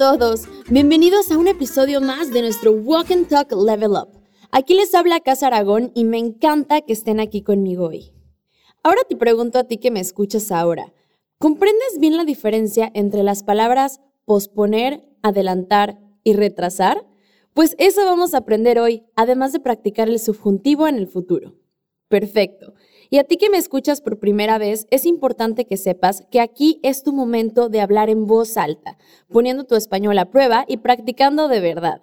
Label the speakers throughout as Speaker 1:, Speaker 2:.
Speaker 1: todos, bienvenidos a un episodio más de nuestro Walk and Talk Level Up. Aquí les habla Casa Aragón y me encanta que estén aquí conmigo hoy. Ahora te pregunto a ti que me escuchas ahora, ¿comprendes bien la diferencia entre las palabras posponer, adelantar y retrasar? Pues eso vamos a aprender hoy, además de practicar el subjuntivo en el futuro. Perfecto. Y a ti que me escuchas por primera vez, es importante que sepas que aquí es tu momento de hablar en voz alta, poniendo tu español a prueba y practicando de verdad.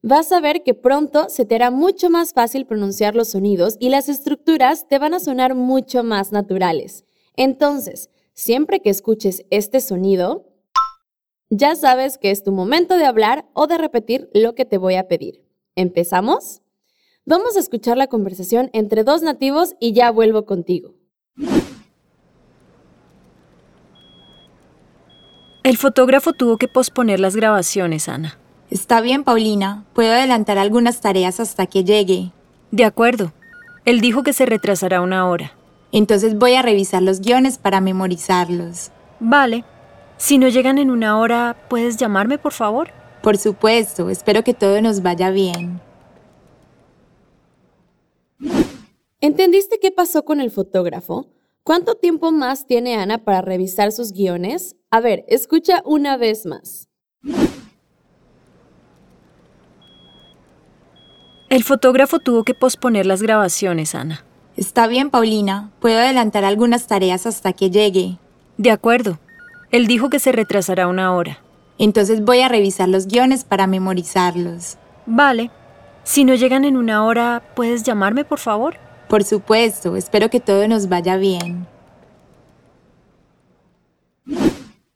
Speaker 1: Vas a ver que pronto se te hará mucho más fácil pronunciar los sonidos y las estructuras te van a sonar mucho más naturales. Entonces, siempre que escuches este sonido, ya sabes que es tu momento de hablar o de repetir lo que te voy a pedir. ¿Empezamos? Vamos a escuchar la conversación entre dos nativos y ya vuelvo contigo.
Speaker 2: El fotógrafo tuvo que posponer las grabaciones, Ana.
Speaker 3: Está bien, Paulina. Puedo adelantar algunas tareas hasta que llegue.
Speaker 2: De acuerdo. Él dijo que se retrasará una hora.
Speaker 3: Entonces voy a revisar los guiones para memorizarlos.
Speaker 2: Vale. Si no llegan en una hora, ¿puedes llamarme, por favor?
Speaker 3: Por supuesto. Espero que todo nos vaya bien.
Speaker 1: ¿Entendiste qué pasó con el fotógrafo? ¿Cuánto tiempo más tiene Ana para revisar sus guiones? A ver, escucha una vez más.
Speaker 2: El fotógrafo tuvo que posponer las grabaciones, Ana.
Speaker 3: Está bien, Paulina. Puedo adelantar algunas tareas hasta que llegue.
Speaker 2: De acuerdo. Él dijo que se retrasará una hora.
Speaker 3: Entonces voy a revisar los guiones para memorizarlos.
Speaker 2: Vale. Si no llegan en una hora, ¿puedes llamarme, por favor?
Speaker 3: Por supuesto, espero que todo nos vaya bien.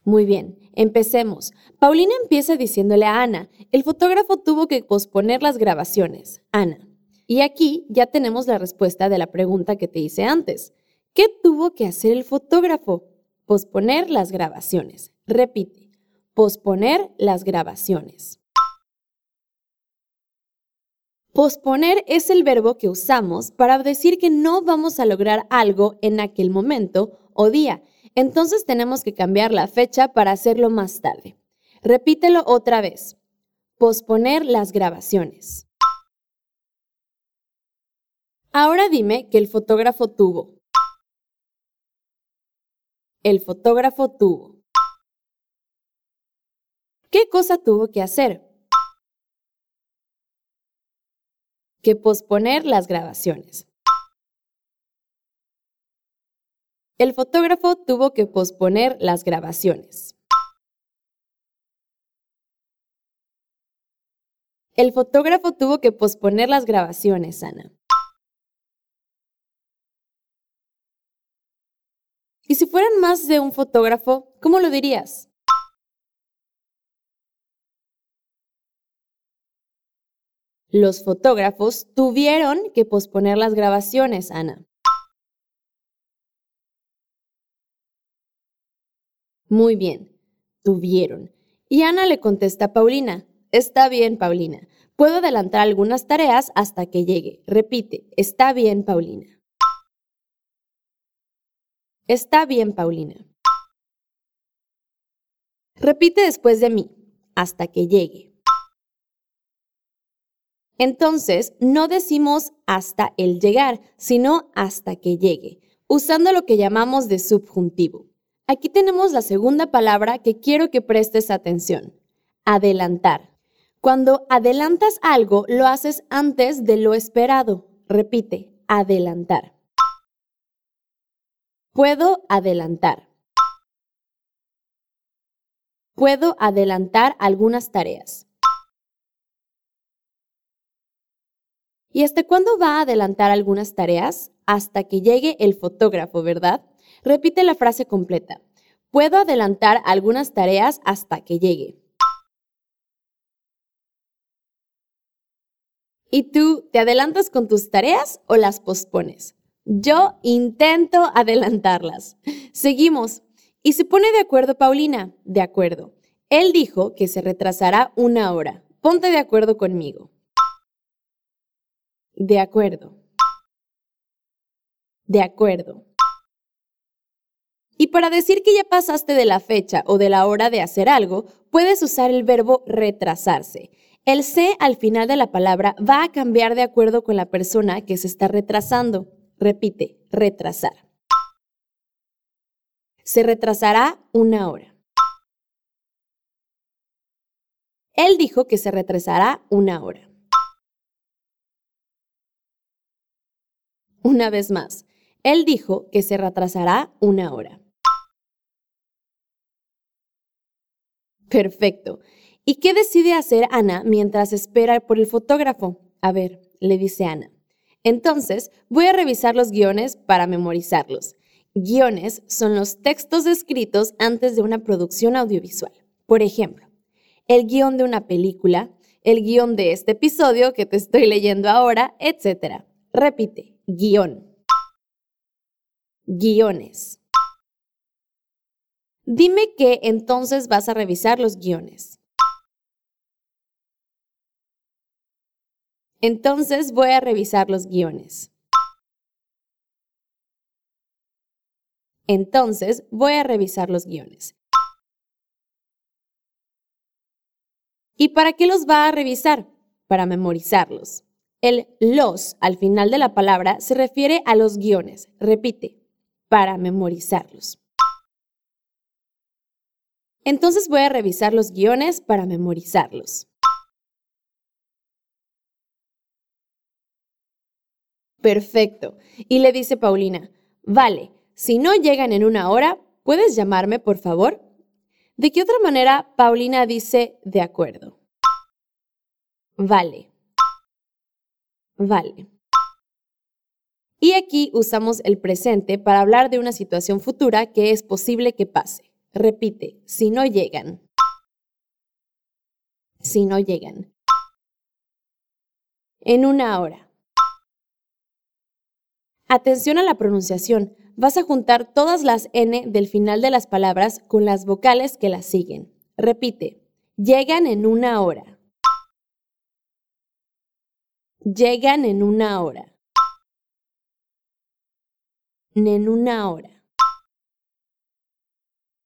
Speaker 1: Muy bien, empecemos. Paulina empieza diciéndole a Ana, el fotógrafo tuvo que posponer las grabaciones. Ana. Y aquí ya tenemos la respuesta de la pregunta que te hice antes. ¿Qué tuvo que hacer el fotógrafo? Posponer las grabaciones. Repite, posponer las grabaciones. Posponer es el verbo que usamos para decir que no vamos a lograr algo en aquel momento o día. Entonces tenemos que cambiar la fecha para hacerlo más tarde. Repítelo otra vez. Posponer las grabaciones. Ahora dime que el fotógrafo tuvo. El fotógrafo tuvo. ¿Qué cosa tuvo que hacer? Que posponer las grabaciones. El fotógrafo tuvo que posponer las grabaciones. El fotógrafo tuvo que posponer las grabaciones, Ana. Y si fueran más de un fotógrafo, ¿cómo lo dirías? Los fotógrafos tuvieron que posponer las grabaciones, Ana. Muy bien, tuvieron. Y Ana le contesta a Paulina, está bien, Paulina. Puedo adelantar algunas tareas hasta que llegue. Repite, está bien, Paulina. Está bien, Paulina. Repite después de mí, hasta que llegue. Entonces, no decimos hasta el llegar, sino hasta que llegue, usando lo que llamamos de subjuntivo. Aquí tenemos la segunda palabra que quiero que prestes atención. Adelantar. Cuando adelantas algo, lo haces antes de lo esperado. Repite, adelantar. Puedo adelantar. Puedo adelantar algunas tareas. ¿Y hasta cuándo va a adelantar algunas tareas? Hasta que llegue el fotógrafo, ¿verdad? Repite la frase completa. Puedo adelantar algunas tareas hasta que llegue. ¿Y tú te adelantas con tus tareas o las pospones? Yo intento adelantarlas. Seguimos. Y se pone de acuerdo Paulina. De acuerdo. Él dijo que se retrasará una hora. Ponte de acuerdo conmigo. De acuerdo. De acuerdo. Y para decir que ya pasaste de la fecha o de la hora de hacer algo, puedes usar el verbo retrasarse. El se al final de la palabra va a cambiar de acuerdo con la persona que se está retrasando. Repite, retrasar. Se retrasará una hora. Él dijo que se retrasará una hora. Una vez más, él dijo que se retrasará una hora. Perfecto. ¿Y qué decide hacer Ana mientras espera por el fotógrafo? A ver, le dice Ana. Entonces, voy a revisar los guiones para memorizarlos. Guiones son los textos escritos antes de una producción audiovisual. Por ejemplo, el guion de una película, el guion de este episodio que te estoy leyendo ahora, etc. Repite, guion. Guiones. Dime que entonces vas a revisar los guiones. Entonces voy a revisar los guiones. Entonces voy a revisar los guiones. ¿Y para qué los va a revisar? Para memorizarlos. El los al final de la palabra se refiere a los guiones. Repite, para memorizarlos. Entonces voy a revisar los guiones para memorizarlos. Perfecto. Y le dice Paulina, vale, si no llegan en una hora, ¿puedes llamarme, por favor? ¿De qué otra manera Paulina dice de acuerdo? Vale. Vale. Y aquí usamos el presente para hablar de una situación futura que es posible que pase. Repite, si no llegan. Si no llegan. En una hora. Atención a la pronunciación vas a juntar todas las N del final de las palabras con las vocales que las siguen. Repite, llegan en una hora. Llegan en una hora. En una hora.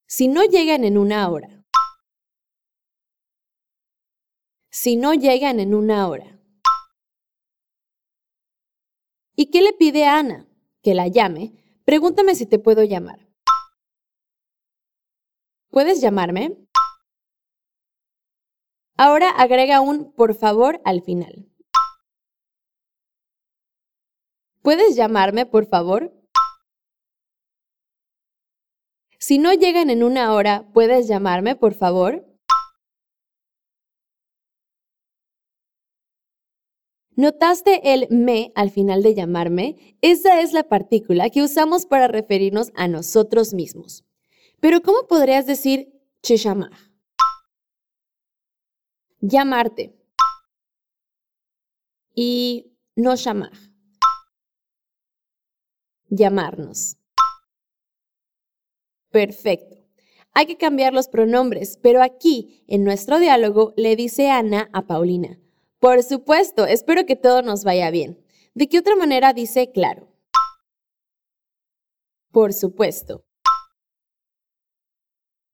Speaker 1: Si no llegan en una hora. Si no llegan en una hora. ¿Y qué le pide a Ana? Que la llame Pregúntame si te puedo llamar. ¿Puedes llamarme? Ahora agrega un por favor al final. ¿Puedes llamarme, por favor? Si no llegan en una hora, ¿puedes llamarme, por favor? ¿Notaste el me al final de llamarme? Esa es la partícula que usamos para referirnos a nosotros mismos. Pero ¿cómo podrías decir llamar? Llamarte. Y no llamar. Llamarnos. Perfecto. Hay que cambiar los pronombres, pero aquí, en nuestro diálogo, le dice Ana a Paulina. Por supuesto, espero que todo nos vaya bien. ¿De qué otra manera dice claro? Por supuesto.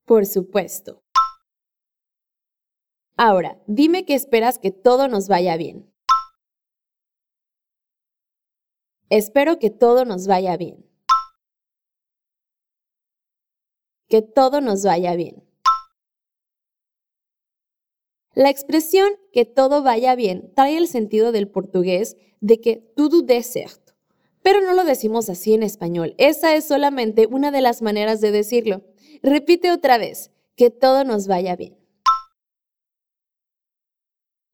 Speaker 1: Por supuesto. Ahora, dime que esperas que todo nos vaya bien. Espero que todo nos vaya bien. Que todo nos vaya bien. La expresión que todo vaya bien trae el sentido del portugués de que todo dé certo. Pero no lo decimos así en español. Esa es solamente una de las maneras de decirlo. Repite otra vez, que todo nos vaya bien.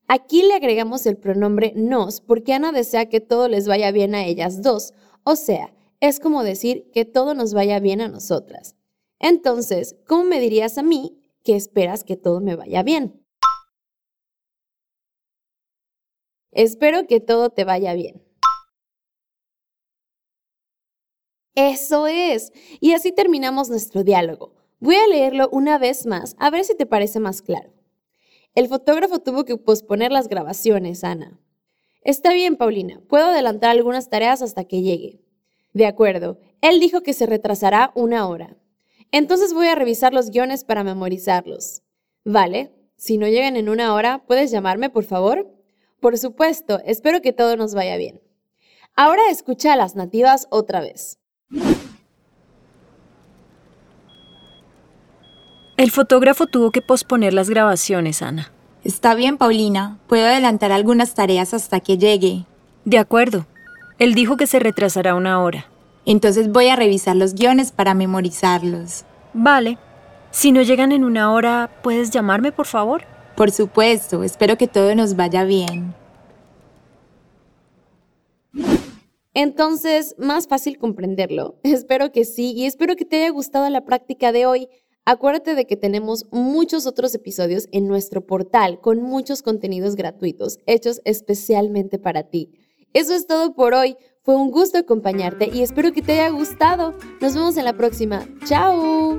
Speaker 1: Aquí le agregamos el pronombre nos porque Ana desea que todo les vaya bien a ellas dos. O sea, es como decir que todo nos vaya bien a nosotras. Entonces, ¿cómo me dirías a mí que esperas que todo me vaya bien? Espero que todo te vaya bien. Eso es. Y así terminamos nuestro diálogo. Voy a leerlo una vez más a ver si te parece más claro. El fotógrafo tuvo que posponer las grabaciones, Ana. Está bien, Paulina. Puedo adelantar algunas tareas hasta que llegue. De acuerdo. Él dijo que se retrasará una hora. Entonces voy a revisar los guiones para memorizarlos. Vale, si no llegan en una hora, ¿puedes llamarme, por favor? Por supuesto, espero que todo nos vaya bien. Ahora escucha a las nativas otra vez.
Speaker 2: El fotógrafo tuvo que posponer las grabaciones, Ana.
Speaker 3: Está bien, Paulina. Puedo adelantar algunas tareas hasta que llegue.
Speaker 2: De acuerdo. Él dijo que se retrasará una hora.
Speaker 3: Entonces voy a revisar los guiones para memorizarlos.
Speaker 2: Vale. Si no llegan en una hora, ¿puedes llamarme, por favor?
Speaker 3: Por supuesto, espero que todo nos vaya bien.
Speaker 1: Entonces, más fácil comprenderlo. Espero que sí y espero que te haya gustado la práctica de hoy. Acuérdate de que tenemos muchos otros episodios en nuestro portal con muchos contenidos gratuitos hechos especialmente para ti. Eso es todo por hoy. Fue un gusto acompañarte y espero que te haya gustado. Nos vemos en la próxima. ¡Chao!